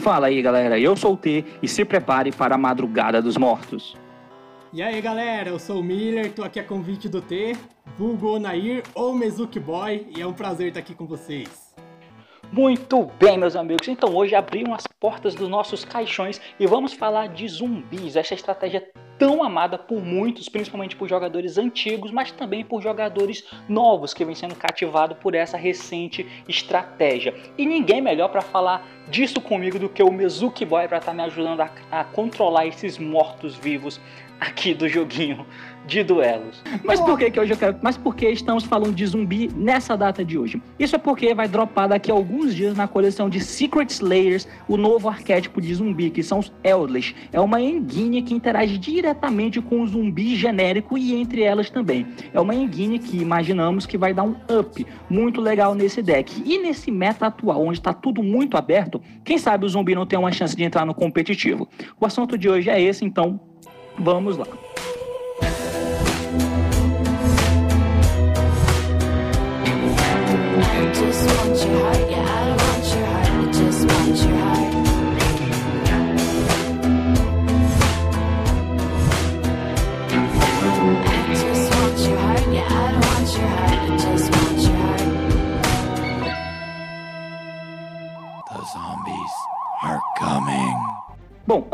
Fala aí, galera. Eu sou o T e se prepare para a madrugada dos mortos. E aí, galera, eu sou o Miller, tô aqui a convite do T, vulgo Onair ou Mezuki Boy, e é um prazer estar aqui com vocês. Muito bem, meus amigos. Então hoje abriram as portas dos nossos caixões e vamos falar de zumbis, essa estratégia tão amada por muitos, principalmente por jogadores antigos, mas também por jogadores novos que vêm sendo cativados por essa recente estratégia. E ninguém melhor para falar disso comigo do que o Mezuki Boy para estar tá me ajudando a, a controlar esses mortos-vivos aqui do joguinho de duelos. Mas por que, que hoje eu quero. Mas por que estamos falando de zumbi nessa data de hoje? Isso é porque vai dropar daqui a alguns dias na coleção de Secret Slayers o novo arquétipo de zumbi, que são os Eldritch. É uma enguinha que interage diretamente com o zumbi genérico e entre elas também. É uma enguinha que imaginamos que vai dar um up muito legal nesse deck. E nesse meta atual, onde está tudo muito aberto, quem sabe o zumbi não tem uma chance de entrar no competitivo. O assunto de hoje é esse, então vamos lá.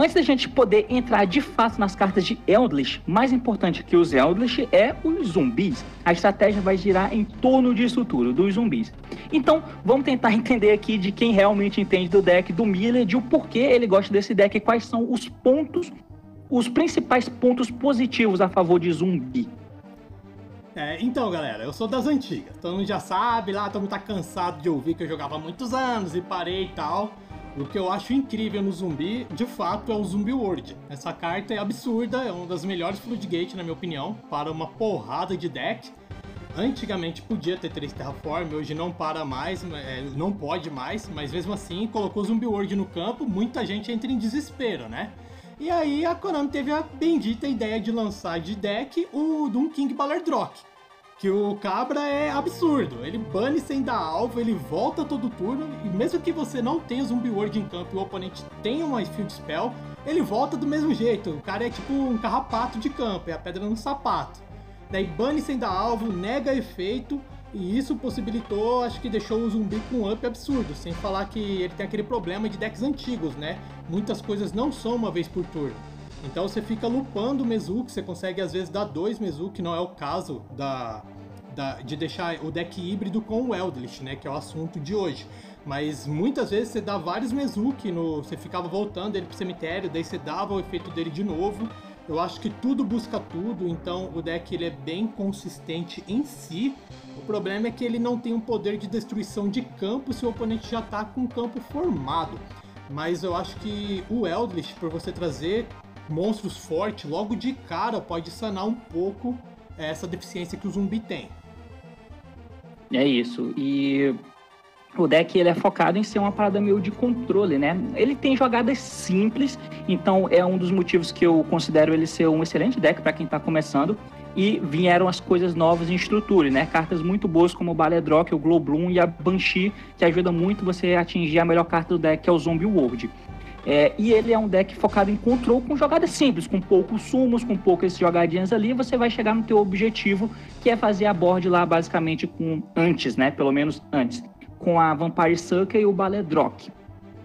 Antes da gente poder entrar de fato nas cartas de Eldritch, mais importante que os Eldritch é os zumbis. A estratégia vai girar em torno disso tudo, dos zumbis. Então, vamos tentar entender aqui de quem realmente entende do deck do Miller, de o porquê ele gosta desse deck e quais são os pontos, os principais pontos positivos a favor de zumbi. É, então, galera, eu sou das antigas. Todo mundo já sabe lá, todo mundo tá cansado de ouvir que eu jogava há muitos anos e parei e tal. O que eu acho incrível no zumbi, de fato, é o Zumbi World. Essa carta é absurda, é uma das melhores Floodgate, na minha opinião, para uma porrada de deck. Antigamente podia ter três Terraform, hoje não para mais, é, não pode mais, mas mesmo assim colocou Zumbi World no campo, muita gente entra em desespero, né? E aí a Konami teve a bendita ideia de lançar de deck o Doom King Ballardrock que o Cabra é absurdo. Ele bane sem dar alvo, ele volta todo turno, e mesmo que você não tenha Zumbi Word em campo e o oponente tenha uma Field Spell, ele volta do mesmo jeito. O cara é tipo um carrapato de campo, é a pedra no sapato. Daí bane sem dar alvo, nega efeito, e isso possibilitou, acho que deixou o zumbi com um up absurdo, sem falar que ele tem aquele problema de decks antigos, né? Muitas coisas não são uma vez por turno. Então você fica lupando o Mezuki, você consegue às vezes dar dois Mezuki, não é o caso da, da, de deixar o deck híbrido com o Eldritch, né, que é o assunto de hoje. Mas muitas vezes você dá vários Mezuki, no, você ficava voltando ele pro cemitério, daí você dava o efeito dele de novo. Eu acho que tudo busca tudo, então o deck ele é bem consistente em si. O problema é que ele não tem um poder de destruição de campo se o oponente já está com o campo formado. Mas eu acho que o Eldritch, por você trazer monstros fortes, logo de cara pode sanar um pouco essa deficiência que o zumbi tem. É isso. E o deck ele é focado em ser uma parada meio de controle, né? Ele tem jogadas simples, então é um dos motivos que eu considero ele ser um excelente deck para quem está começando. E vieram as coisas novas em estrutura, né? Cartas muito boas como o Baledrock, o Globloom e a Banshee, que ajuda muito você a atingir a melhor carta do deck, que é o Zombie World. É, e ele é um deck focado em control com jogadas simples, com poucos sumos, com poucas jogadinhas ali, você vai chegar no teu objetivo, que é fazer a board lá basicamente com antes, né? Pelo menos antes. Com a Vampire Sucker e o Baledrock.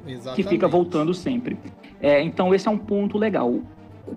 Exatamente. Que fica voltando sempre. É, então esse é um ponto legal.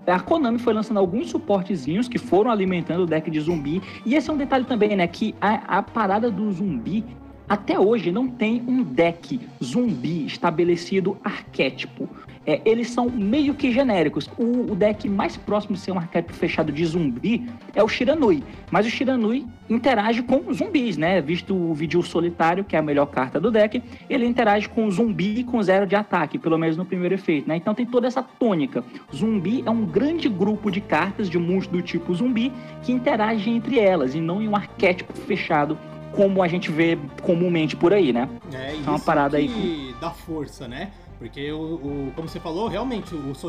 A Konami foi lançando alguns suportezinhos que foram alimentando o deck de zumbi. E esse é um detalhe também, né? Que a, a parada do zumbi até hoje não tem um deck zumbi estabelecido arquétipo. É, eles são meio que genéricos. O, o, deck mais próximo de ser um arquétipo fechado de zumbi é o Shiranui. Mas o Shiranui interage com zumbis, né? Visto o vídeo solitário, que é a melhor carta do deck, ele interage com zumbi com zero de ataque, pelo menos no primeiro efeito, né? Então tem toda essa tônica. Zumbi é um grande grupo de cartas de monstros do tipo zumbi que interagem entre elas e não em um arquétipo fechado como a gente vê comumente por aí, né? É, isso é uma parada que aí. dá força, né? Porque, o, o, como você falou, realmente, os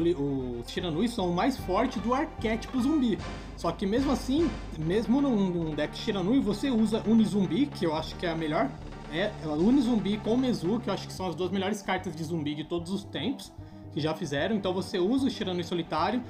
Shiranui são o mais forte do arquétipo zumbi. Só que mesmo assim, mesmo num, num deck Shiranui, você usa Unizumbi, que eu acho que é a melhor é a Unizumbi com Mezu, que eu acho que são as duas melhores cartas de zumbi de todos os tempos que já fizeram. Então você usa o Shiranui Solitário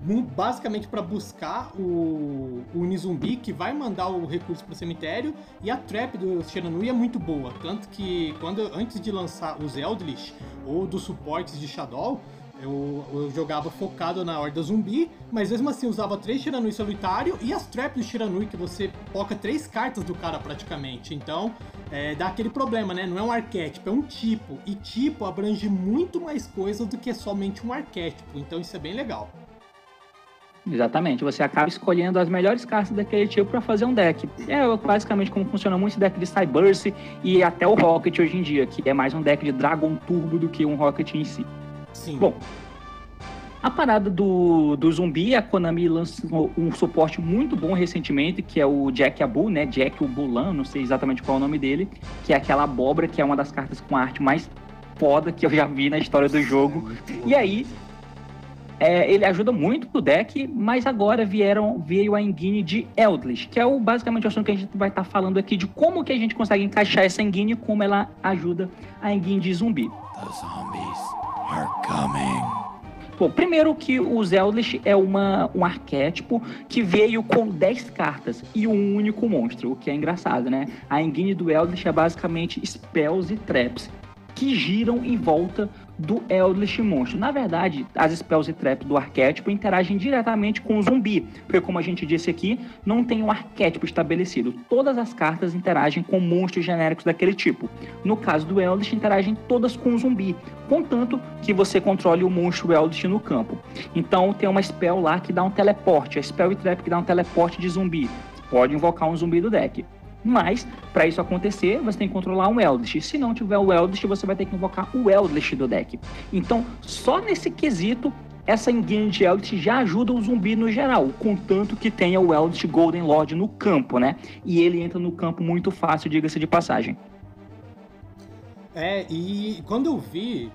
basicamente para buscar o, o Unizumbi, que vai mandar o recurso para o cemitério, e a trap do Shiranui é muito boa. Tanto que quando antes de lançar os Eldritch ou dos suportes de Shadow, eu, eu, jogava focado na Horda Zumbi, mas mesmo assim usava três Shiranui solitário e as traps do Shiranui, que você foca três cartas do cara praticamente. Então, é, dá aquele problema, né? Não é um arquétipo, é um tipo. E tipo abrange muito mais coisas do que somente um arquétipo. Então isso é bem legal. Exatamente, você acaba escolhendo as melhores cartas daquele tipo para fazer um deck. É basicamente como funciona muito esse deck de Cyburst e até o Rocket hoje em dia, que é mais um deck de Dragon Turbo do que um Rocket em si. Sim. Bom, a parada do, do zumbi, a Konami lançou um suporte muito bom recentemente, que é o Jack Abu, né? Jack o Bulan, não sei exatamente qual é o nome dele, que é aquela abóbora que é uma das cartas com a arte mais foda que eu já vi na história do jogo. E aí, é, ele ajuda muito o deck, mas agora vieram, veio a engine de Eldritch, que é o, basicamente o assunto que a gente vai estar tá falando aqui de como que a gente consegue encaixar essa engine e como ela ajuda a engine de zumbi. The zombies are coming. Bom, primeiro que o Eldritch é uma, um arquétipo que veio com 10 cartas e um único monstro, o que é engraçado, né? A engine do Eldritch é basicamente spells e traps que giram em volta do Eldritch Monstro. Na verdade, as spells e traps do arquétipo interagem diretamente com o zumbi, porque como a gente disse aqui, não tem um arquétipo estabelecido. Todas as cartas interagem com monstros genéricos daquele tipo. No caso do Eldritch, interagem todas com o zumbi, contanto que você controle o monstro Eldritch no campo. Então tem uma spell lá que dá um teleporte, a spell e trap que dá um teleporte de zumbi. Pode invocar um zumbi do deck. Mas, para isso acontecer, você tem que controlar um Eldritch. Se não tiver o Eldritch, você vai ter que invocar o Eldritch do deck. Então, só nesse quesito, essa engine de Eldritch já ajuda o zumbi no geral, contanto que tenha o Eldritch Golden Lord no campo, né? E ele entra no campo muito fácil, diga-se de passagem. É, e quando eu vi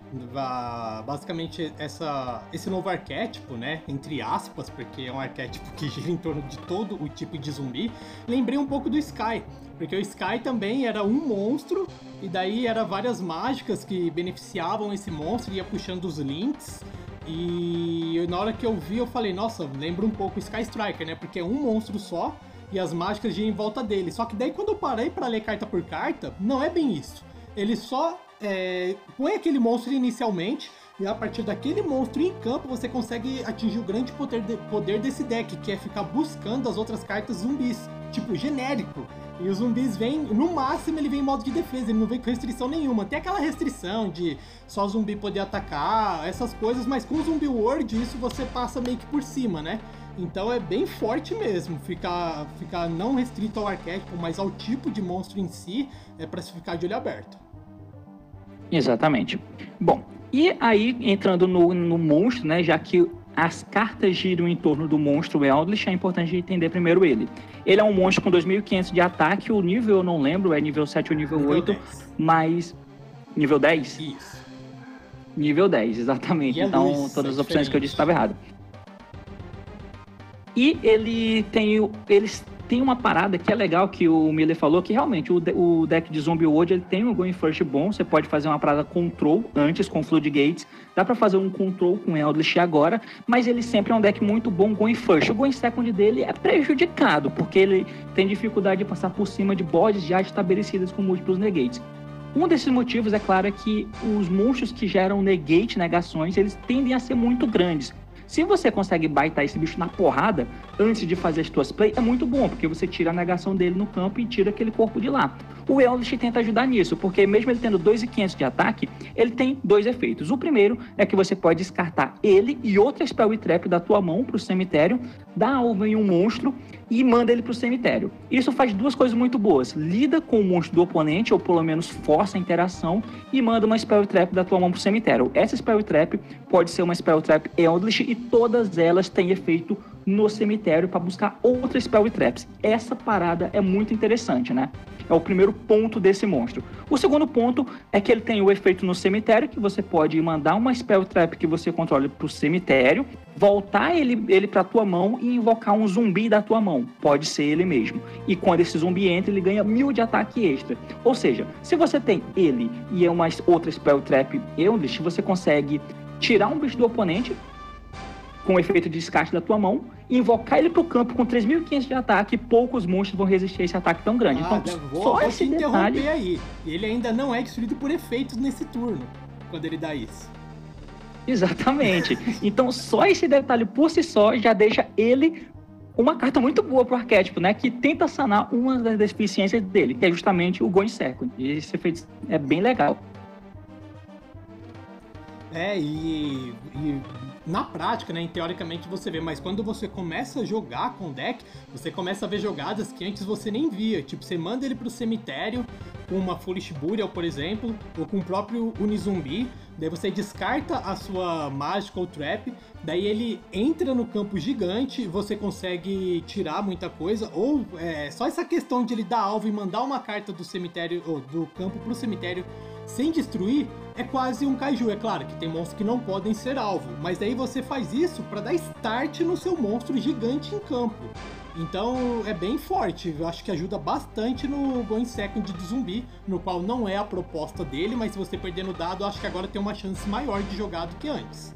basicamente essa, esse novo arquétipo, né? Entre aspas, porque é um arquétipo que gira em torno de todo o tipo de zumbi, lembrei um pouco do Sky. Porque o Sky também era um monstro, e daí era várias mágicas que beneficiavam esse monstro, ia puxando os links. E na hora que eu vi, eu falei, nossa, lembra um pouco o Sky Striker, né? Porque é um monstro só e as mágicas giram em volta dele. Só que daí quando eu parei para ler carta por carta, não é bem isso ele só é, põe aquele monstro inicialmente e a partir daquele monstro em campo você consegue atingir o grande poder, de, poder desse deck, que é ficar buscando as outras cartas zumbis, tipo genérico. E os zumbis vêm, no máximo ele vem em modo de defesa, ele não vem com restrição nenhuma. Tem aquela restrição de só zumbi poder atacar, essas coisas, mas com o zumbi world isso você passa meio que por cima, né? Então é bem forte mesmo, ficar, ficar não restrito ao arquétipo, mas ao tipo de monstro em si, é para se ficar de olho aberto. Exatamente. Bom, e aí entrando no, no monstro, né, já que as cartas giram em torno do monstro Eldritch, é importante entender primeiro ele. Ele é um monstro com 2.500 de ataque, o nível eu não lembro, é nível 7 ou nível, nível 8, 10. mas... Nível 10? Isso. Nível 10, exatamente. então, todas as opções que eu disse estavam erradas. E ele tem, eles tem uma parada que é legal que o Miller falou, que realmente o, o deck de Zombie World ele tem um Going First bom, você pode fazer uma parada Control antes com Floodgates, dá para fazer um Control com Eldritch agora, mas ele sempre é um deck muito bom Going First. O Going Second dele é prejudicado, porque ele tem dificuldade de passar por cima de bodes já estabelecidas com múltiplos negates. Um desses motivos, é claro, é que os monstros que geram negate, negações, eles tendem a ser muito grandes. Se você consegue baitar esse bicho na porrada antes de fazer as tuas plays, é muito bom, porque você tira a negação dele no campo e tira aquele corpo de lá. O Eldritch tenta ajudar nisso, porque mesmo ele tendo 2,500 de ataque, ele tem dois efeitos. O primeiro é que você pode descartar ele e outra Spell Trap da tua mão para o cemitério, dá alvo em um monstro e manda ele para o cemitério. Isso faz duas coisas muito boas. Lida com o monstro do oponente, ou pelo menos força a interação, e manda uma Spell Trap da tua mão para o cemitério. Essa Spell Trap pode ser uma Spell Trap Eldritch e todas elas têm efeito no cemitério para buscar outras Spell Traps. Essa parada é muito interessante, né? É o primeiro ponto desse monstro. O segundo ponto é que ele tem o efeito no cemitério, que você pode mandar uma spell trap que você controla para o cemitério, voltar ele, ele para tua mão e invocar um zumbi da tua mão. Pode ser ele mesmo. E quando esse zumbi entra, ele ganha mil de ataque extra. Ou seja, se você tem ele e é uma outra spell trap Eldritch, você consegue tirar um bicho do oponente com efeito de descarte da tua mão, invocar ele pro campo com 3.500 de ataque, poucos monstros vão resistir a esse ataque tão grande. Ah, então, vou, só vou esse detalhe... aí. Ele ainda não é destruído por efeitos nesse turno, quando ele dá isso. Exatamente. Então, só esse detalhe por si só já deixa ele uma carta muito boa pro arquétipo, né? Que tenta sanar uma das deficiências dele, que é justamente o Going Second. E esse efeito é bem legal. É, e, e na prática, né, teoricamente você vê, mas quando você começa a jogar com o deck, você começa a ver jogadas que antes você nem via. Tipo, você manda ele pro cemitério com uma Foolish Burial, por exemplo, ou com o próprio Unizumbi, daí você descarta a sua Magical Trap, daí ele entra no campo gigante, você consegue tirar muita coisa, ou é, só essa questão de ele dar alvo e mandar uma carta do cemitério, ou do campo pro cemitério sem destruir, é quase um kaiju. É claro que tem monstros que não podem ser alvo, mas daí você faz isso para dar start no seu monstro gigante em campo. Então é bem forte, eu acho que ajuda bastante no Going Second de zumbi, no qual não é a proposta dele, mas se você perder no dado, acho que agora tem uma chance maior de jogar do que antes.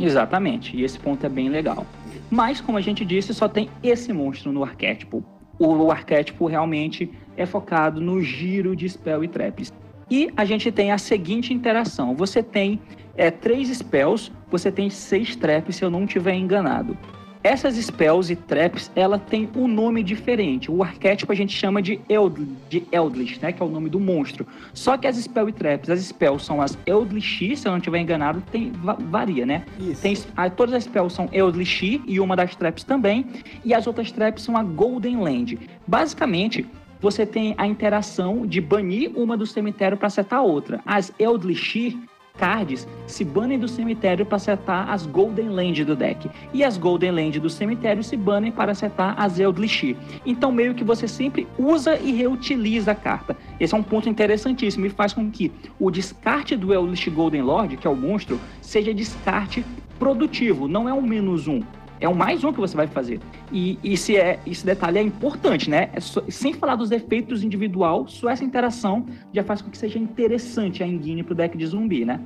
Exatamente, e esse ponto é bem legal. Mas, como a gente disse, só tem esse monstro no arquétipo. O arquétipo realmente é focado no giro de spell e traps. E a gente tem a seguinte interação: você tem é, três spells, você tem seis traps, se eu não estiver enganado. Essas spells e traps, ela tem um nome diferente. O arquétipo a gente chama de, Eld de Eldritch, né? Que é o nome do monstro. Só que as spells e traps, as spells são as Eldritch, se eu não estiver enganado, tem, varia, né? Isso. Tem, a, todas as spells são Eldritch e uma das traps também. E as outras traps são a Golden Land. Basicamente, você tem a interação de banir uma do cemitério para setar outra. As Eldritch cards se banem do cemitério para setar as Golden Land do deck. E as Golden Land do cemitério se banem para setar as Eldritch. Então, meio que você sempre usa e reutiliza a carta. Esse é um ponto interessantíssimo e faz com que o descarte do Eldritch Golden Lord, que é o monstro, seja descarte produtivo, não é um menos um é o mais um que você vai fazer. E esse, é, esse detalhe é importante, né? É só, sem falar dos efeitos individual, só essa interação já faz com que seja interessante a engine pro deck de zumbi, né?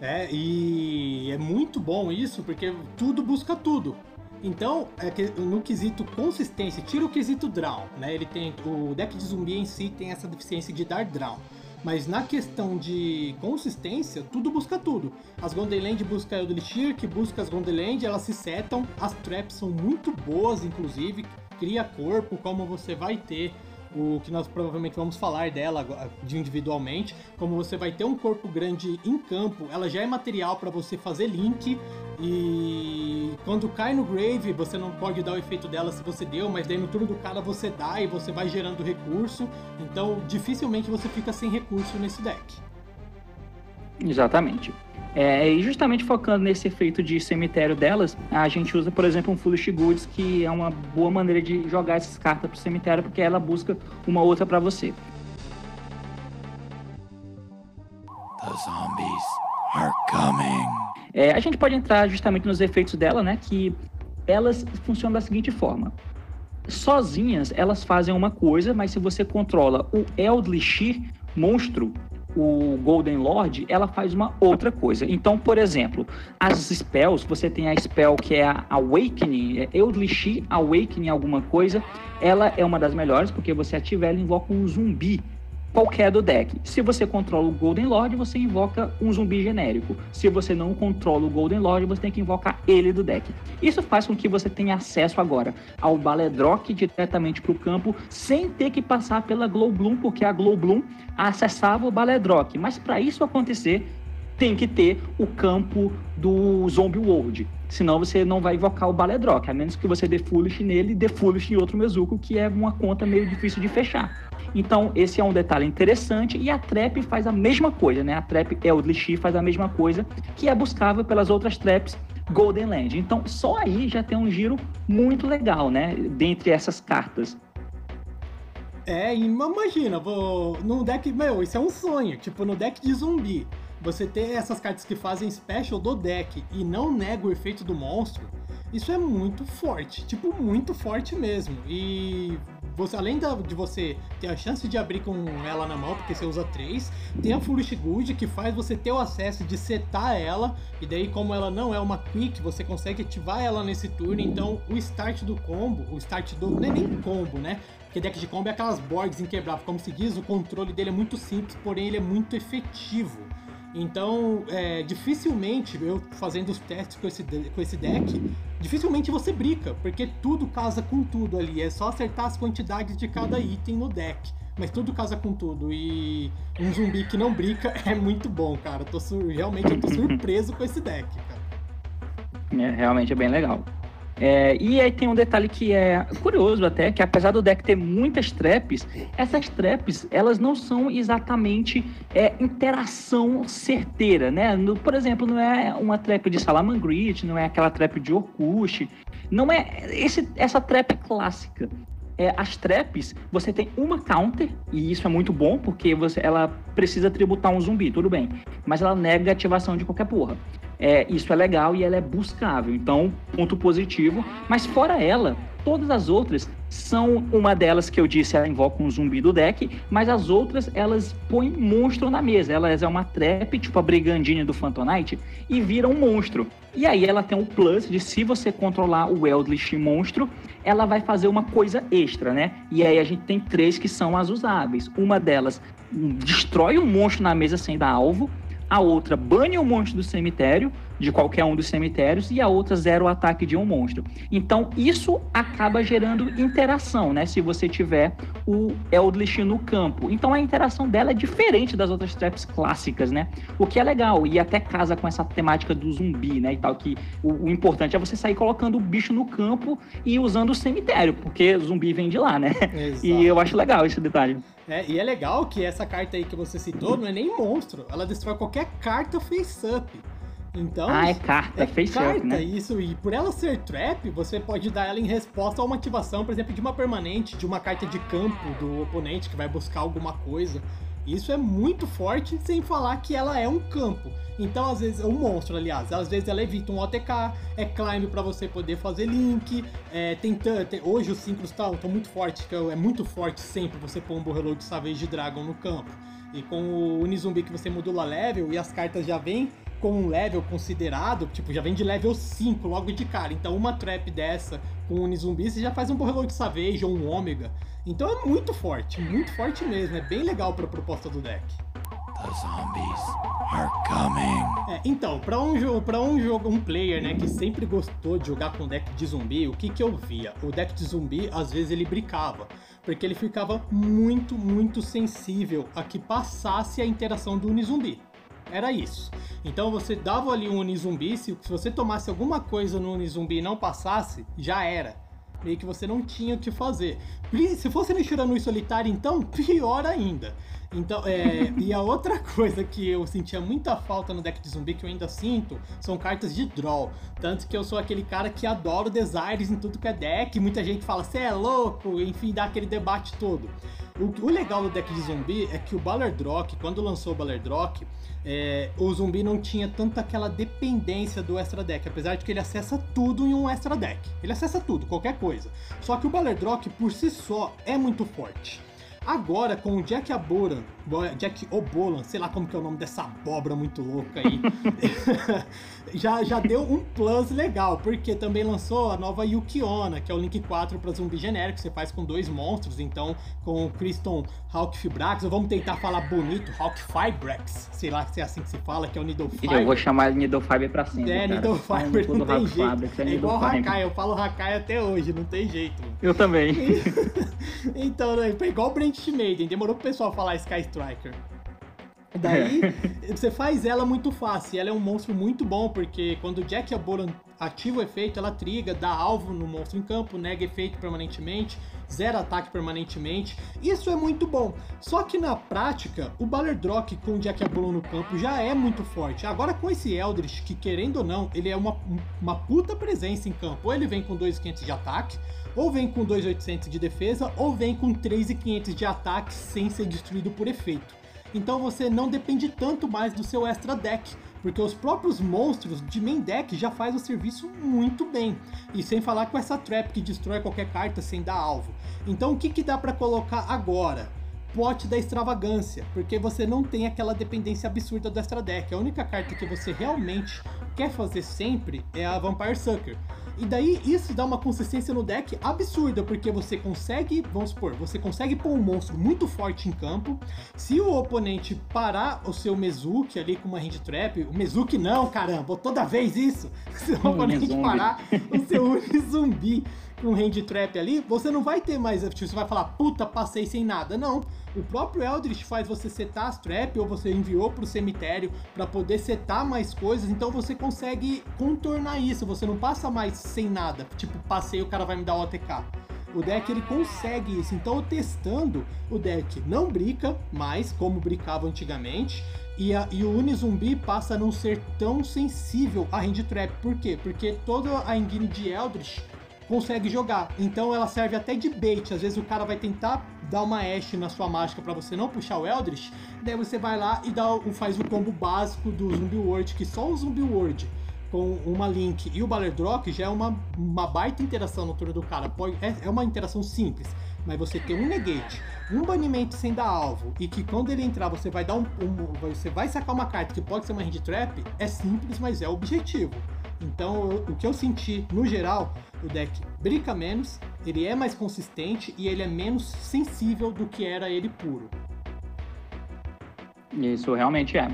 É, e é muito bom isso, porque tudo busca tudo. Então, é no quesito consistência, tira o quesito draw, né? Ele tem. O deck de zumbi em si tem essa deficiência de dar draw. Mas na questão de consistência, tudo busca tudo. As Gondeland busca Eldritch, que busca as Gondeland, elas se setam. As traps são muito boas, inclusive. Cria corpo, como você vai ter o que nós provavelmente vamos falar dela de individualmente, como você vai ter um corpo grande em campo, ela já é material para você fazer link e quando cai no grave, você não pode dar o efeito dela se você deu, mas daí no turno do cara você dá e você vai gerando recurso, então dificilmente você fica sem recurso nesse deck. Exatamente. É, e justamente focando nesse efeito de cemitério delas, a gente usa, por exemplo, um Foolish Goods, que é uma boa maneira de jogar essas cartas pro cemitério, porque ela busca uma outra para você. The zombies are coming. É, a gente pode entrar justamente nos efeitos dela, né? Que elas funcionam da seguinte forma. Sozinhas, elas fazem uma coisa, mas se você controla o Eldritch monstro, o Golden Lord, ela faz uma outra coisa. Então, por exemplo, as spells, você tem a spell que é a Awakening, é Eldritch Awakening alguma coisa, ela é uma das melhores, porque você ativa ela e invoca um zumbi qualquer do deck. Se você controla o Golden Lord, você invoca um zumbi genérico. Se você não controla o Golden Lord, você tem que invocar ele do deck. Isso faz com que você tenha acesso agora ao Baledrock diretamente para o campo, sem ter que passar pela Glow Bloom, porque a Glow Bloom acessava o Baledrock. Mas para isso acontecer, tem que ter o campo do Zombie World. Senão você não vai invocar o Baledrock, a menos que você dê Foolish nele e dê Foolish em outro Mezuko, que é uma conta meio difícil de fechar. Então, esse é um detalhe interessante. E a Trap faz a mesma coisa, né? A Trap Eldritch faz a mesma coisa, que é buscável pelas outras Traps Golden Land. Então, só aí já tem um giro muito legal, né? Dentre essas cartas. É, imagina, vou, no deck, meu, isso é um sonho. Tipo, no deck de zumbi, você ter essas cartas que fazem special do deck e não nega o efeito do monstro, isso é muito forte, tipo, muito forte mesmo. E você, além de você ter a chance de abrir com ela na mão, porque você usa três, tem a Foolish Good que faz você ter o acesso de setar ela, e daí, como ela não é uma quick, você consegue ativar ela nesse turno. Então, o start do combo, o start do. Não é nem combo, né? Porque deck de combo é aquelas boards inquebráveis, como se diz, o controle dele é muito simples, porém ele é muito efetivo. Então, é, dificilmente, eu fazendo os testes com esse, com esse deck, dificilmente você brinca, porque tudo casa com tudo ali. É só acertar as quantidades de cada item no deck. Mas tudo casa com tudo. E um zumbi que não brinca é muito bom, cara. Tô, realmente eu tô surpreso com esse deck, cara. É, realmente é bem legal. É, e aí tem um detalhe que é curioso até, que apesar do deck ter muitas traps, essas traps, elas não são exatamente é, interação certeira, né? No, por exemplo, não é uma trap de Salamangreat, não é aquela trap de Orkush, não é esse, essa trap clássica. É, as traps, você tem uma counter, e isso é muito bom, porque você, ela precisa tributar um zumbi, tudo bem. Mas ela nega a ativação de qualquer porra é, isso é legal e ela é buscável. Então, ponto positivo. Mas fora ela, todas as outras são uma delas que eu disse, ela invoca um zumbi do deck, mas as outras elas põem monstro na mesa. Elas é uma trap, tipo a brigandinha do Phantomite, e vira um monstro. E aí ela tem um plus de se você controlar o Eldritch monstro, ela vai fazer uma coisa extra, né? E aí a gente tem três que são as usáveis. Uma delas destrói um monstro na mesa sem dar alvo, a outra bane o monstro do cemitério, de qualquer um dos cemitérios, e a outra zero o ataque de um monstro. Então, isso acaba gerando interação, né? Se você tiver o Eldritch no campo. Então, a interação dela é diferente das outras traps clássicas, né? O que é legal, e até casa com essa temática do zumbi, né? E tal, que o, o importante é você sair colocando o bicho no campo e usando o cemitério, porque zumbi vem de lá, né? Exato. E eu acho legal esse detalhe. É, e é legal que essa carta aí que você citou não é nem monstro, ela destrói qualquer carta face-up. Então, ah, é carta, é face carta, up, né? isso. E por ela ser trap, você pode dar ela em resposta a uma ativação, por exemplo, de uma permanente, de uma carta de campo do oponente que vai buscar alguma coisa. Isso é muito forte, sem falar que ela é um campo. Então, às vezes, um monstro, aliás, às vezes ela evita um OTK, é climb para você poder fazer link. É, tem, tem, hoje os síncros estão muito fortes, que é muito forte sempre você pôr um Borreload Savage Dragon no campo. E com o Unizumbi que você modula level e as cartas já vêm com um level considerado, tipo, já vem de level 5 logo de cara. Então uma trap dessa com o Unizumbi você já faz um Borreload Savage ou um Ômega. Então é muito forte, muito forte mesmo. É bem legal para a proposta do deck. The zombies are coming. É, então, para um jogo, para um jogo, um player, né, que sempre gostou de jogar com deck de zumbi, o que que eu via? O deck de zumbi às vezes ele brincava, porque ele ficava muito, muito sensível a que passasse a interação do Unizumbi. Era isso. Então você dava ali um Unizumbi, se, se você tomasse alguma coisa no Unizumbi e não passasse, já era meio que você não tinha o que fazer. Se fosse Nishura no solitário, então, pior ainda. Então, é, e a outra coisa que eu sentia muita falta no deck de zumbi, que eu ainda sinto, são cartas de draw. Tanto que eu sou aquele cara que adoro designs em tudo que é deck. Muita gente fala, você é louco, enfim, dá aquele debate todo. O, o, legal do deck de zumbi é que o Balerdrock, quando lançou o Balerdrock, é, o zumbi não tinha tanta aquela dependência do extra deck, apesar de que ele acessa tudo em um extra deck. Ele acessa tudo, qualquer coisa. Só que o Balerdrock por si só é muito forte. Agora, com o Jack Aboran, Jack Obolan, sei lá como que é o nome dessa abóbora muito louca aí, já, já deu um plus legal, porque também lançou a nova Yukiona, que é o Link 4 para zumbi genérico, você faz com dois monstros, então com o Criston Hawk Fibrax, ou vamos tentar falar bonito, Hawk Fibrax, sei lá se é assim que se fala, que é o Needle Fiber. Eu vou chamar de Needle Fiber pra sempre, É, cara. Needle Fiber não, não tem jeito, Fabric, é, é igual Hakai, eu falo Hakai até hoje, não tem jeito. Eu também. então, né, foi igual o Brent Maiden, demorou pro pessoal falar Sky Striker. Daí, você faz ela muito fácil. Ela é um monstro muito bom, porque quando o Jack Aboran ativa o efeito, ela triga, dá alvo no monstro em campo, nega efeito permanentemente, zero ataque permanentemente. Isso é muito bom. Só que na prática, o Balerdrock com o Jack Abolon no campo já é muito forte. Agora com esse Eldritch, que querendo ou não, ele é uma, uma puta presença em campo. Ou ele vem com 2.500 de ataque, ou vem com 2.800 de defesa, ou vem com 3.500 de ataque sem ser destruído por efeito. Então você não depende tanto mais do seu extra deck porque os próprios monstros de main deck já faz o serviço muito bem. E sem falar com essa trap que destrói qualquer carta sem dar alvo. Então o que, que dá para colocar agora? Pote da extravagância, porque você não tem aquela dependência absurda do extra deck. A única carta que você realmente quer fazer sempre é a Vampire Sucker. E daí isso dá uma consistência no deck absurda, porque você consegue, vamos supor, você consegue pôr um monstro muito forte em campo. Se o oponente parar o seu Mezuki ali com uma hand trap, o Mezuki não, caramba, toda vez isso. Se o oponente parar o seu zumbi com hand trap ali, você não vai ter mais, tipo, você vai falar, puta, passei sem nada. Não o próprio Eldritch faz você setar as trap ou você enviou para o cemitério para poder setar mais coisas, então você consegue contornar isso, você não passa mais sem nada, tipo, passei o cara vai me dar o OTK. O deck ele consegue isso, então testando, o deck não brica mais como bricava antigamente, e, a, e o Unizumbi passa a não ser tão sensível a Hand Trap. Por quê? Porque toda a engine de Eldritch consegue jogar. Então ela serve até de bait. Às vezes o cara vai tentar dar uma Ashe na sua mágica para você não puxar o Eldritch, daí você vai lá e dá, faz o combo básico do Zumbi World, que só o Zumbi World com uma Link e o Balerdrock já é uma, uma baita interação no turno do cara. Pode, é, é uma interação simples, mas você tem um negate, um banimento sem dar alvo, e que quando ele entrar você vai dar um, um você vai sacar uma carta que pode ser uma hand trap, é simples, mas é objetivo. Então, o que eu senti no geral, o deck brinca menos, ele é mais consistente e ele é menos sensível do que era ele puro. Isso realmente é.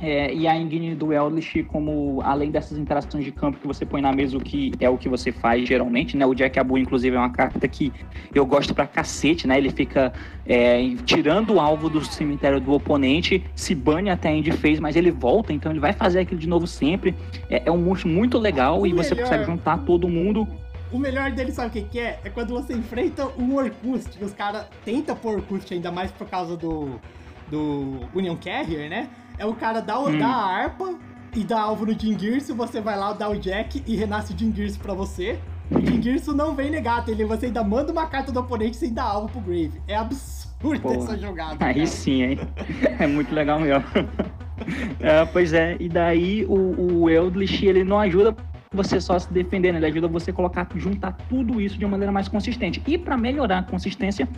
É, e a engine do Eldritch, como além dessas interações de campo que você põe na mesa, o que é o que você faz geralmente, né? O Jack Abu, inclusive, é uma carta que eu gosto pra cacete, né? Ele fica é, tirando o alvo do cemitério do oponente, se bane até a end fez, mas ele volta, então ele vai fazer aquilo de novo sempre. É, é um monstro muito legal o e melhor... você consegue juntar todo mundo. O melhor dele, sabe o que, que é? É quando você enfrenta um Orkust, que os caras tentam pôr Orkust ainda mais por causa do, do Union Carrier, né? É o cara dar, hum. a harpa e dá alvo no Jingirso, você vai lá, dá o Jack e renasce o Jingirso pra você. O Jingirso não vem negado, ele, você ainda manda uma carta do oponente sem dar alvo pro Grave. É absurdo essa jogada. Aí cara. sim, hein? É muito legal mesmo. é, pois é, e daí o, o Eldritch, ele não ajuda você só se defender? Ele ajuda você a colocar, juntar tudo isso de uma maneira mais consistente. E para melhorar a consistência,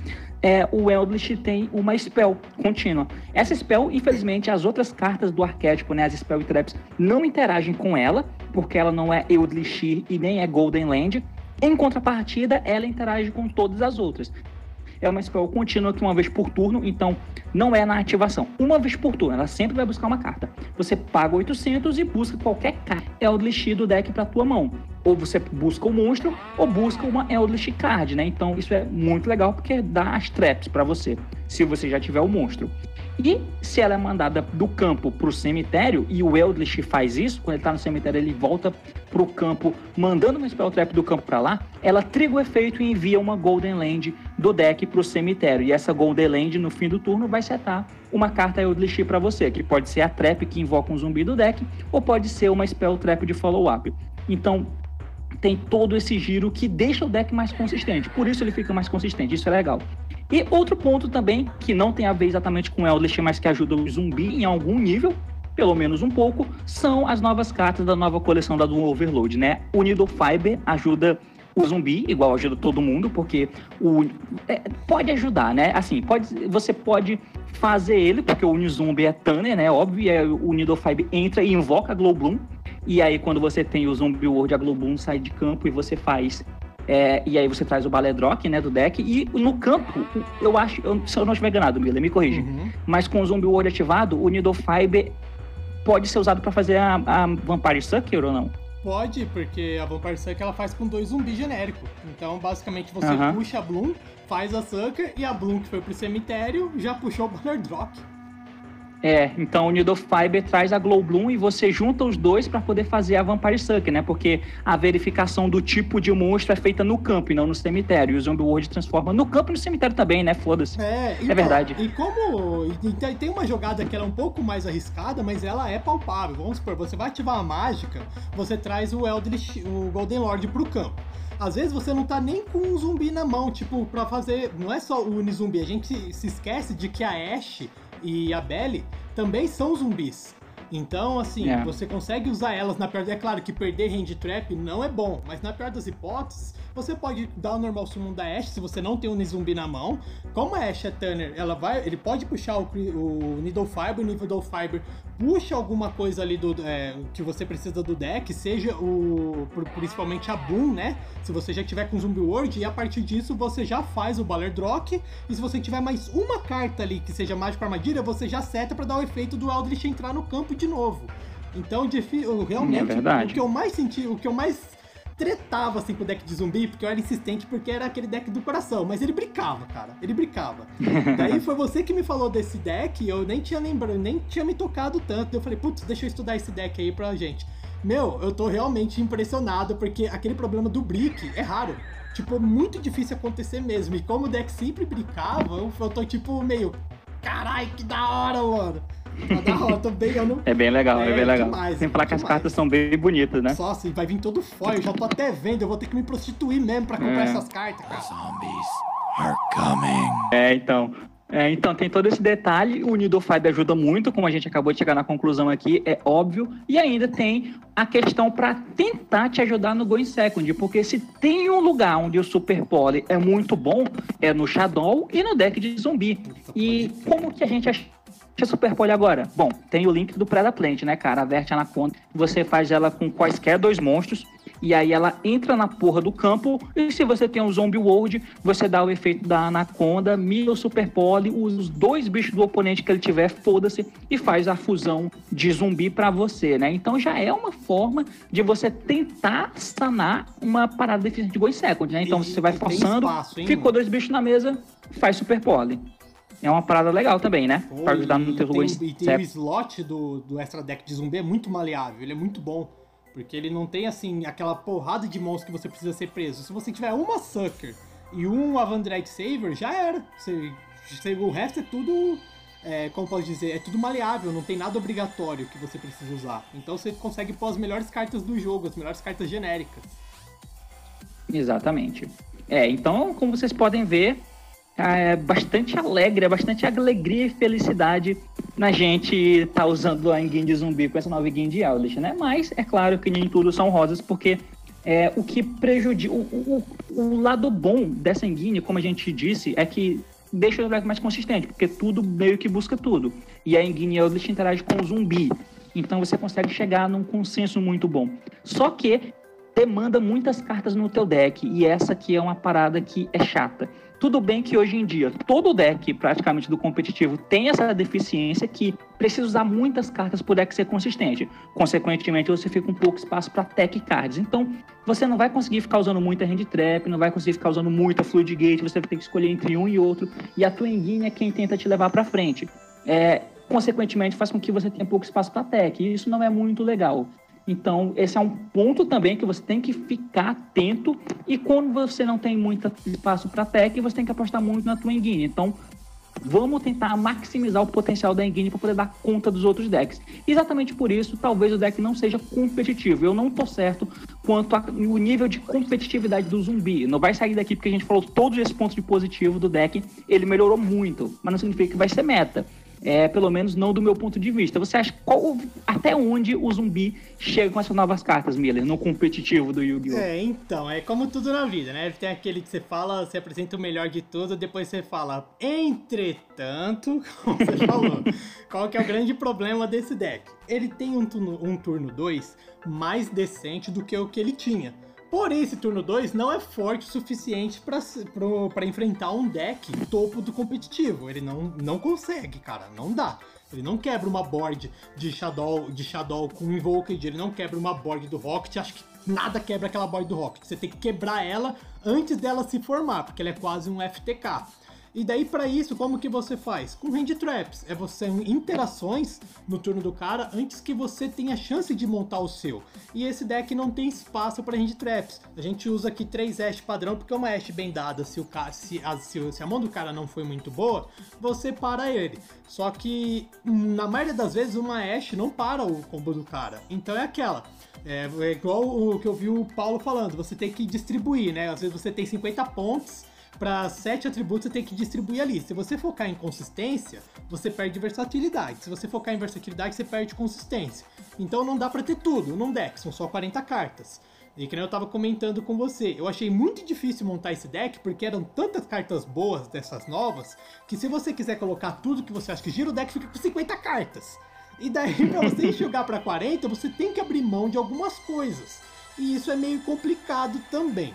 é, o Eldritch tem uma spell contínua. Essa spell, infelizmente, as outras cartas do arquétipo, né, as spell traps, não interagem com ela, porque ela não é Eldritch e nem é Golden Land. Em contrapartida, ela interage com todas as outras é uma spell contínua que uma vez por turno, então não é na ativação. Uma vez por turno, ela sempre vai buscar uma carta. Você paga 800 e busca qualquer carta Eldritch do deck para tua mão. Ou você busca o um monstro ou busca uma Eldritch Card, né? Então isso é muito legal porque dá as traps para você, se você já tiver o monstro. E se ela é mandada do campo para o cemitério, e o Eldritch faz isso, quando ele está no cemitério, ele volta para o campo, mandando uma Spell Trap do campo para lá, ela triga o efeito e envia uma Golden Land do deck para o cemitério. E essa Golden Land, no fim do turno, vai setar uma carta Eldritch para você, que pode ser a Trap que invoca um zumbi do deck, ou pode ser uma Spell Trap de follow-up. Então, tem todo esse giro que deixa o deck mais consistente. Por isso ele fica mais consistente. Isso é legal. E outro ponto também, que não tem a ver exatamente com Eldritch, mas que ajuda o zumbi em algum nível, pelo menos um pouco, são as novas cartas da nova coleção da Doom Overload, né? O Needle Fiber ajuda o zumbi, igual ajuda todo mundo, porque o é, pode ajudar, né? Assim, pode, você pode fazer ele, porque o Unizumbi é Tanner, né? Óbvio, e o Needle Fiber entra e invoca a Globloom. E aí, quando você tem o Zumbi World, a Globloom sai de campo e você faz é, e aí você traz o Baledrock, né, do deck. E no campo, eu acho, eu, se eu não estiver enganado, Miller, me corrige. Uhum. Mas com o Zombie World ativado, o Needle Fiber pode ser usado para fazer a, a Vampire Sucker ou não? Pode, porque a Vampire Sucker ela faz com dois zumbis genéricos. Então, basicamente, você uhum. puxa a Bloom, faz a Sucker, e a Bloom que foi pro cemitério já puxou o Baledrock. É, então o Needle Fiber traz a Glow Bloom e você junta os dois para poder fazer a Vampire Sucker, né? Porque a verificação do tipo de monstro é feita no campo e não no cemitério. E o Zombie World transforma no campo e no cemitério também, né? Foda-se. É, é então, verdade. E como. e tem uma jogada que ela é um pouco mais arriscada, mas ela é palpável. Vamos supor, você vai ativar a mágica, você traz o Eldritch, o Golden Lord pro campo. Às vezes você não tá nem com um zumbi na mão, tipo, pra fazer. Não é só o Unizumbi, a gente se esquece de que a Ashe e a Belly também são zumbis. Então, assim, é. você consegue usar elas na pior. É claro que perder hand trap não é bom, mas na pior das hipóteses, você pode dar o normal summon da Ashe se você não tem um zumbi na mão. Como a Ashe é Tanner, ela vai, ele pode puxar o, o Needle Fiber, o Needle Fiber puxa alguma coisa ali do é, que você precisa do deck, seja o principalmente a Boom, né? Se você já tiver com Zumbi World, e a partir disso você já faz o Baller Drock, e se você tiver mais uma carta ali que seja Mágico Armadilha, você já seta para dar o efeito do Eldritch entrar no campo de novo. Então, realmente, é o que eu mais senti, o que eu mais tretava assim com o deck de zumbi, porque eu era insistente, porque era aquele deck do coração. Mas ele brincava, cara. Ele brincava. Daí foi você que me falou desse deck, eu nem tinha lembrado, nem tinha me tocado tanto. Eu falei, putz, deixa eu estudar esse deck aí pra gente. Meu, eu tô realmente impressionado, porque aquele problema do brick é raro. Tipo, muito difícil acontecer mesmo. E como o deck sempre brincava, eu tô tipo meio. Carai, que da hora, mano. Tá hora, tô bem, eu não... É bem legal, é, é bem legal. Demais, Sem falar que as cartas são bem bonitas, né? Só assim, vai vir todo foil, eu já tô até vendo, eu vou ter que me prostituir mesmo pra comprar é. essas cartas, cara. Zombies are coming. É, então. É, então, tem todo esse detalhe. O Needle ajuda muito, como a gente acabou de chegar na conclusão aqui, é óbvio. E ainda tem a questão para tentar te ajudar no Going Second, porque se tem um lugar onde o Super Poly é muito bom, é no Shadow e no deck de zumbi. E como que a gente Deixa eu superpor agora. Bom, tem o link do Preda Plant, né, cara? Averte Anaconda. Você faz ela com quaisquer dois monstros. E aí ela entra na porra do campo. E se você tem um Zombie World, você dá o efeito da Anaconda, mira o Super Poly, usa os dois bichos do oponente que ele tiver, foda-se, e faz a fusão de zumbi para você, né? Então já é uma forma de você tentar sanar uma parada deficiente de Go Second, né? Então e, você vai forçando, espaço, ficou dois bichos na mesa, faz Super Poly é uma parada legal também, né? Pô, pra ajudar no teu E tem, e tem o slot do, do extra deck de zumbi é muito maleável, ele é muito bom. Porque ele não tem, assim, aquela porrada de monstros que você precisa ser preso. Se você tiver uma Sucker e um Avandrite Saver, já era. Você, o resto é tudo, é, como pode dizer, é tudo maleável, não tem nada obrigatório que você precisa usar. Então você consegue pôr as melhores cartas do jogo, as melhores cartas genéricas. Exatamente. É, então, como vocês podem ver, é bastante alegre, é bastante alegria e felicidade na gente estar tá usando a engine de zumbi com essa nova engine de Eldritch, né? Mas é claro que nem tudo são rosas, porque é, o que prejudica. O, o, o, lado bom dessa engine, como a gente disse, é que deixa o deck mais consistente, porque tudo meio que busca tudo. E a engine Eldritch interage com o zumbi. Então você consegue chegar num consenso muito bom. Só que demanda muitas cartas no teu deck, e essa aqui é uma parada que é chata tudo bem que hoje em dia todo deck praticamente do competitivo tem essa deficiência que precisa usar muitas cartas para o deck ser consistente. Consequentemente, você fica um pouco espaço para tech cards. Então, você não vai conseguir ficar usando muita hand trap, não vai conseguir ficar usando muita fluid gate, você vai ter que escolher entre um e outro. E a tua engine é quem tenta te levar para frente. É, consequentemente, faz com que você tenha pouco espaço para tech. E isso não é muito legal. Então, esse é um ponto também que você tem que ficar atento. E quando você não tem muito espaço para tech, você tem que apostar muito na tua engine. Então, vamos tentar maximizar o potencial da engine para poder dar conta dos outros decks. Exatamente por isso, talvez o deck não seja competitivo. Eu não tô certo quanto ao nível de competitividade do zumbi. Não vai sair daqui porque a gente falou todos esses pontos de positivo do deck. Ele melhorou muito, mas não significa que vai ser meta é, pelo menos não do meu ponto de vista. Você acha qual, até onde o zumbi chega com essas novas cartas, Miller, no competitivo do Yu-Gi-Oh? É, então, é como tudo na vida, né? Tem aquele que você fala, você apresenta o melhor de tudo, depois você fala, entretanto, como você falou, qual que é o grande problema desse deck? Ele tem um turno 2 um turno dois mais decente do que o que ele tinha. Porém, esse turno 2 não é forte o suficiente para enfrentar um deck topo do competitivo. Ele não, não consegue, cara. Não dá. Ele não quebra uma board de Shadow, de Shadow com Invoked, ele não quebra uma board do Rocket. Acho que nada quebra aquela board do Rocket. Você tem que quebrar ela antes dela se formar, porque ela é quase um FTK. E daí para isso, como que você faz? Com hand traps. É você interações no turno do cara antes que você tenha chance de montar o seu. E esse deck não tem espaço para hand traps. A gente usa aqui três Ash padrão porque é uma Ash bem dada. Se, o se, a, se, a mão do cara não foi muito boa, você para ele. Só que na maioria das vezes uma Ash não para o combo do cara. Então é aquela. É, é igual o que eu vi o Paulo falando, você tem que distribuir, né? Às vezes você tem 50 pontos para sete atributos você tem que distribuir ali. Se você focar em consistência, você perde versatilidade. Se você focar em versatilidade, você perde consistência. Então não dá para ter tudo num deck, são só 40 cartas. E que nem eu tava comentando com você, eu achei muito difícil montar esse deck porque eram tantas cartas boas dessas novas que se você quiser colocar tudo que você acha que gira, o deck fica com 50 cartas. E daí, pra você enxugar para 40, você tem que abrir mão de algumas coisas. E isso é meio complicado também.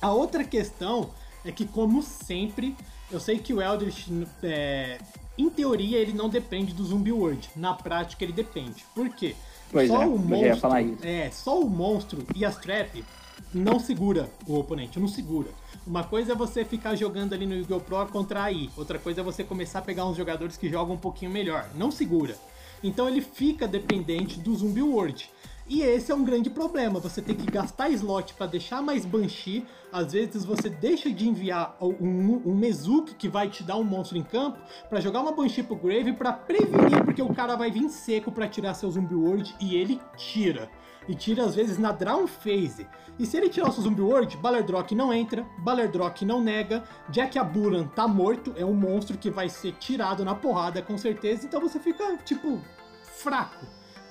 A outra questão é que, como sempre, eu sei que o Eldritch, é, em teoria, ele não depende do Zumbi World. Na prática, ele depende. Por quê? Pois só é, o monstro. É, só o monstro e as trap não segura o oponente, não segura. Uma coisa é você ficar jogando ali no Yu-Gi-Oh! Pro contra a AI, outra coisa é você começar a pegar uns jogadores que jogam um pouquinho melhor. Não segura. Então ele fica dependente do Zumbi World. E esse é um grande problema, você tem que gastar slot para deixar mais Banshee, às vezes você deixa de enviar um, um Mezuki que vai te dar um monstro em campo para jogar uma Banshee pro Grave para prevenir, porque o cara vai vir seco para tirar seu Zumbi World e ele tira. E tira às vezes na Drown Phase. E se ele tirar o seu Zumbi World, Balerdrock não entra, Balerdrock não nega, Jack Aburan tá morto, é um monstro que vai ser tirado na porrada com certeza, então você fica, tipo, fraco.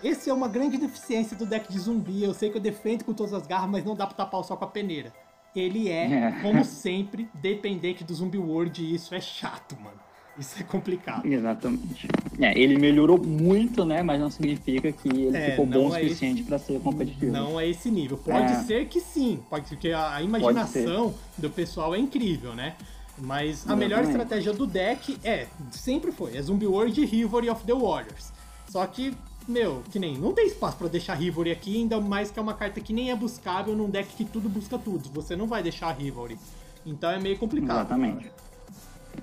Esse é uma grande deficiência do deck de zumbi. Eu sei que eu defendo com todas as garras, mas não dá pra tapar o sol com a peneira. Ele é, é. como sempre, dependente do zumbi world e isso é chato, mano. Isso é complicado. Exatamente. É, ele melhorou muito, né? Mas não significa que ele é, ficou bom o é suficiente para ser competitivo. Não é esse nível. Pode é. ser que sim. Pode ser que a, a imaginação do pessoal é incrível, né? Mas a melhor estratégia do deck é, sempre foi, é Zumbi World e Rivalry of the Warriors. Só que meu, que nem, não tem espaço para deixar Rivalry aqui, ainda mais que é uma carta que nem é buscável num deck que tudo busca tudo. Você não vai deixar Rivalry. Então é meio complicado. Exatamente.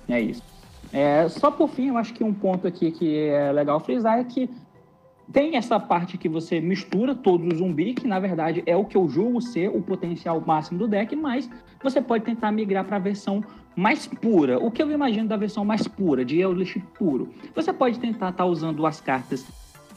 É isso. É, só por fim, eu acho que um ponto aqui que é legal frisar é que tem essa parte que você mistura todos os zumbi, que na verdade é o que eu julgo ser o potencial máximo do deck, mas você pode tentar migrar para a versão mais pura. O que eu imagino da versão mais pura, de Eldritch puro? Você pode tentar estar tá usando as cartas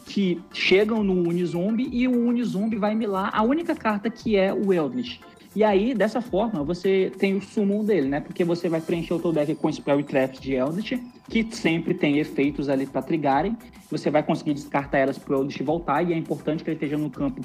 que chegam no Unizombi e o Unizombi vai milar a única carta que é o Eldritch. E aí, dessa forma, você tem o summon dele, né? Porque você vai preencher o teu deck com Spell Traps de Eldritch, que sempre tem efeitos ali para trigarem. Você vai conseguir descartar elas pro Eldritch voltar, e é importante que ele esteja no campo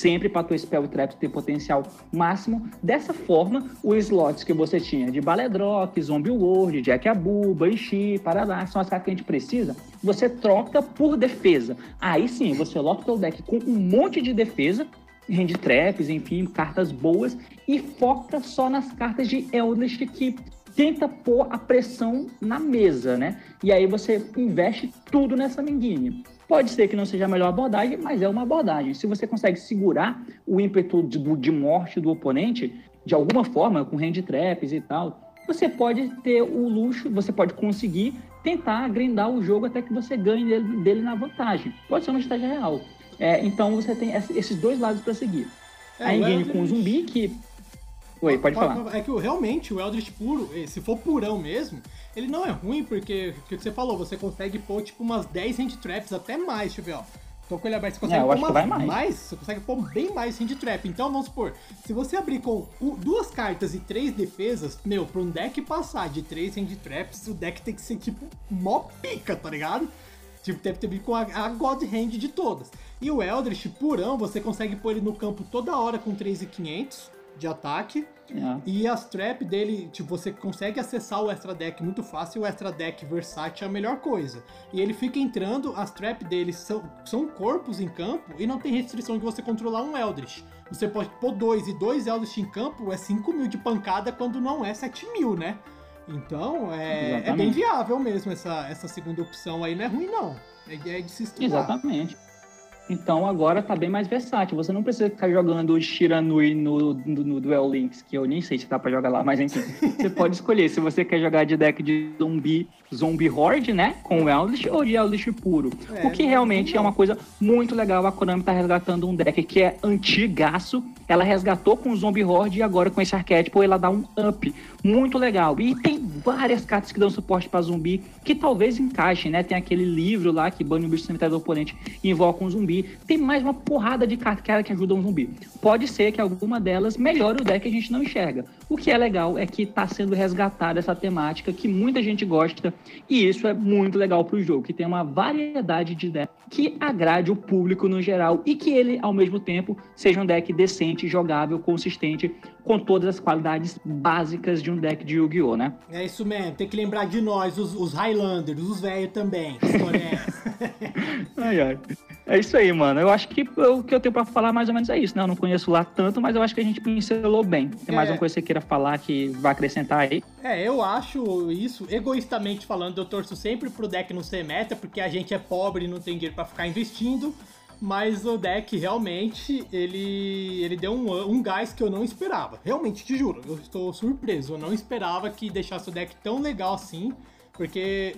sempre para tua Spell Trap ter potencial máximo. Dessa forma, os slots que você tinha de Baledrock, Zombie World, Jack Banshee, Paraná, são as cartas que a gente precisa, você troca por defesa. Aí sim, você lota o teu deck com um monte de defesa, hand traps, enfim, cartas boas, e foca só nas cartas de Eldritch que tenta pôr a pressão na mesa, né? E aí você investe tudo nessa minguinha. Pode ser que não seja a melhor abordagem, mas é uma abordagem. Se você consegue segurar o ímpeto de, de morte do oponente, de alguma forma, com hand traps e tal, você pode ter o luxo, você pode conseguir tentar grindar o jogo até que você ganhe dele, dele na vantagem. Pode ser uma estratégia real. É, então você tem esses dois lados para seguir. É, a com o zumbi, que Oi, pode falar. É que realmente o Eldritch puro, eh, se for purão mesmo, ele não é ruim porque, o que você falou, você consegue pôr tipo umas 10 hand traps, até mais, deixa eu ver, ó. Tô com ele aberto, você consegue é, pôr umas mais. mais. Você consegue pôr bem mais hand trap. Então vamos supor, se você abrir com duas cartas e três defesas, meu, pra um deck passar de três hand traps, o deck tem que ser tipo mó pica, tá ligado? Tipo, deve ter vir com a, a God Hand de todas. E o Eldritch, purão, você consegue pôr ele no campo toda hora com 3,500 de ataque. É. E as trap dele, tipo, você consegue acessar o extra deck muito fácil. O extra deck versátil é a melhor coisa. E ele fica entrando, as trap dele são, são corpos em campo e não tem restrição de você controlar um Eldritch. Você pode pôr dois e dois Eldritch em campo é 5 mil de pancada quando não é 7 mil, né? Então é, é, bem viável mesmo essa, essa segunda opção aí, não é ruim não. É, é de se estudar. Exatamente. Então agora tá bem mais versátil. Você não precisa ficar jogando Shiranui no, no, no Duel Links, que eu nem sei se dá pra jogar lá, mas enfim. você pode escolher se você quer jogar de deck de zumbi, zombie horde, né? Com Eldritch ou de Eldritch puro. É, o que realmente é uma coisa muito legal. A Konami tá resgatando um deck que é antigaço. Ela resgatou com o Zombie Horde e agora com esse arquétipo ela dá um up muito legal. E tem várias cartas que dão suporte para zumbi que talvez encaixem, né? Tem aquele livro lá que bane o bicho cemitério do oponente e invoca um zumbi. Tem mais uma porrada de cartas que ajudam um zumbi. Pode ser que alguma delas melhore o deck que a gente não enxerga. O que é legal é que está sendo resgatada essa temática que muita gente gosta e isso é muito legal para o jogo, que tem uma variedade de decks que agrade o público no geral e que ele, ao mesmo tempo, seja um deck decente, jogável, consistente, com todas as qualidades básicas de um deck de Yu-Gi-Oh, né? É isso mesmo, tem que lembrar de nós, os, os Highlanders, os velhos também. ai, ai. É isso aí, mano. Eu acho que o que eu tenho pra falar mais ou menos é isso, né? Eu não conheço lá tanto, mas eu acho que a gente pincelou bem. Tem mais é. uma coisa que você queira falar que vai acrescentar aí? É, eu acho isso, egoístamente falando, eu torço sempre pro deck não ser meta, porque a gente é pobre e não tem dinheiro pra ficar investindo. Mas o deck realmente ele, ele deu um, um gás que eu não esperava. Realmente, te juro, eu estou surpreso. Eu não esperava que deixasse o deck tão legal assim. Porque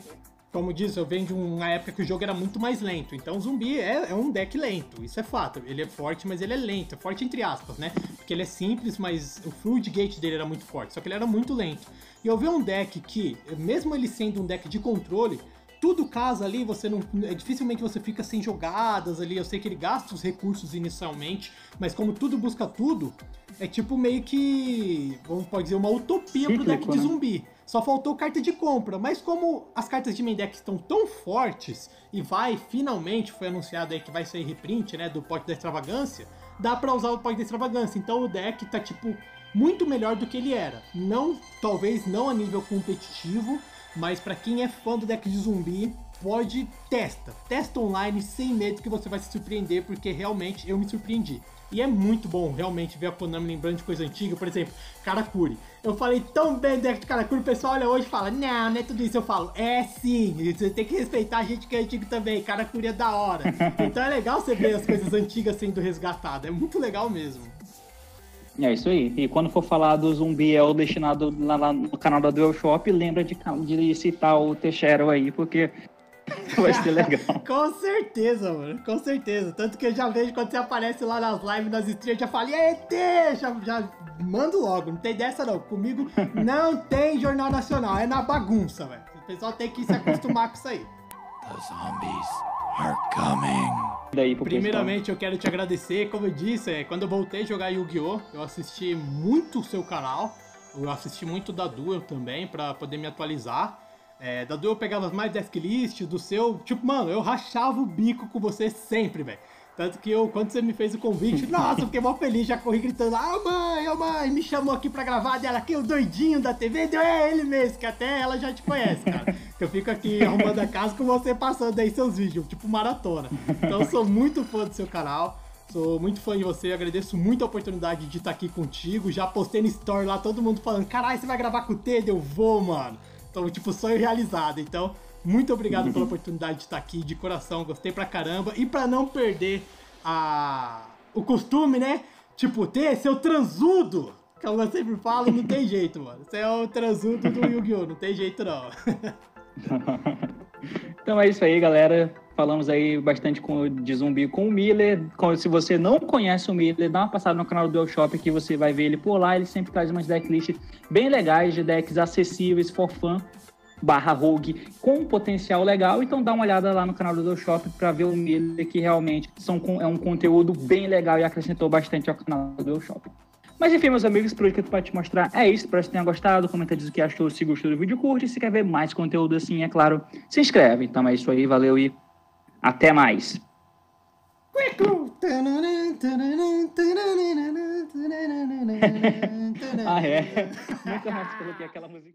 como disse, eu venho de uma época que o jogo era muito mais lento. Então, zumbi é, é, um deck lento, isso é fato. Ele é forte, mas ele é lento. É forte entre aspas, né? Porque ele é simples, mas o fluid gate dele era muito forte. Só que ele era muito lento. E eu vi um deck que, mesmo ele sendo um deck de controle, tudo casa ali, você não. É, dificilmente você fica sem jogadas ali. Eu sei que ele gasta os recursos inicialmente, mas como tudo busca tudo, é tipo meio que. Vamos pode dizer, uma utopia Cíclico, pro deck de né? zumbi. Só faltou carta de compra, mas como as cartas de main deck estão tão fortes e vai, finalmente foi anunciado aí que vai sair reprint, né, do pote da extravagância, dá para usar o pote da extravagância. Então o deck tá tipo muito melhor do que ele era. Não, talvez não a nível competitivo, mas para quem é fã do deck de zumbi, pode testa, testa online sem medo que você vai se surpreender, porque realmente eu me surpreendi. E é muito bom realmente ver a Konami lembrando de coisa antiga, por exemplo, Karakuri. Eu falei tão bem do deck de Karakuri, o pessoal olha hoje e fala, não, não é tudo isso. Eu falo, é sim, você tem que respeitar a gente que é antigo também, Karakuri é da hora. Então é legal você ver as coisas antigas sendo resgatadas, é muito legal mesmo. É isso aí. E quando for falar do zumbi é o destinado lá, lá no canal da Dual Shop, lembra de, de citar o Teixeira aí, porque Vai ser legal. Com certeza, mano. Com certeza. Tanto que eu já vejo quando você aparece lá nas lives, nas streams, eu já falo, ET! Já, já mando logo. Não tem dessa, não. Comigo não tem Jornal Nacional. É na bagunça, velho. O pessoal tem que se acostumar com isso aí. The zombies are coming. Daí, Primeiramente, eu quero te agradecer. Como eu disse, é, quando eu voltei a jogar Yu-Gi-Oh!, eu assisti muito o seu canal. Eu assisti muito da Duel também, para poder me atualizar. É, da eu pegava mais desk list, do seu. Tipo, mano, eu rachava o bico com você sempre, velho. Tanto que eu, quando você me fez o convite, nossa, fiquei mó feliz, já corri gritando, ah, mãe, oh, mãe, me chamou aqui pra gravar dela aqui, o doidinho da TV, deu é ele mesmo, que até ela já te conhece, cara. eu fico aqui arrumando a casa com você passando aí seus vídeos, tipo maratona. Então sou muito fã do seu canal. Sou muito fã de você, agradeço muito a oportunidade de estar aqui contigo. Já postei no story lá, todo mundo falando: caralho, você vai gravar com o Ted? Eu vou, mano. Então, tipo, sonho realizado. Então, muito obrigado pela oportunidade de estar aqui, de coração, gostei pra caramba. E pra não perder a... o costume, né? Tipo, ter seu transudo. Como eu sempre falo, não tem jeito, mano. Você é o transudo do Yu-Gi-Oh! Não tem jeito, não. então é isso aí, galera. Falamos aí bastante com, de zumbi com o Miller. Se você não conhece o Miller, dá uma passada no canal do Dual Shop que você vai ver ele por lá. Ele sempre traz umas decklists bem legais, de decks acessíveis, for fun, barra rogue, com um potencial legal. Então dá uma olhada lá no canal do Shop para ver o Miller, que realmente são, é um conteúdo bem legal e acrescentou bastante ao canal do Shop. Mas enfim, meus amigos, por hoje que eu tô pra te mostrar é isso. Espero que você tenha gostado. Comenta diz o que achou, se gostou do vídeo, curte. Se quer ver mais conteúdo assim, é claro, se inscreve. Então é isso aí, valeu e até mais. ah, é? Nunca mais coloquei aquela musiquinha.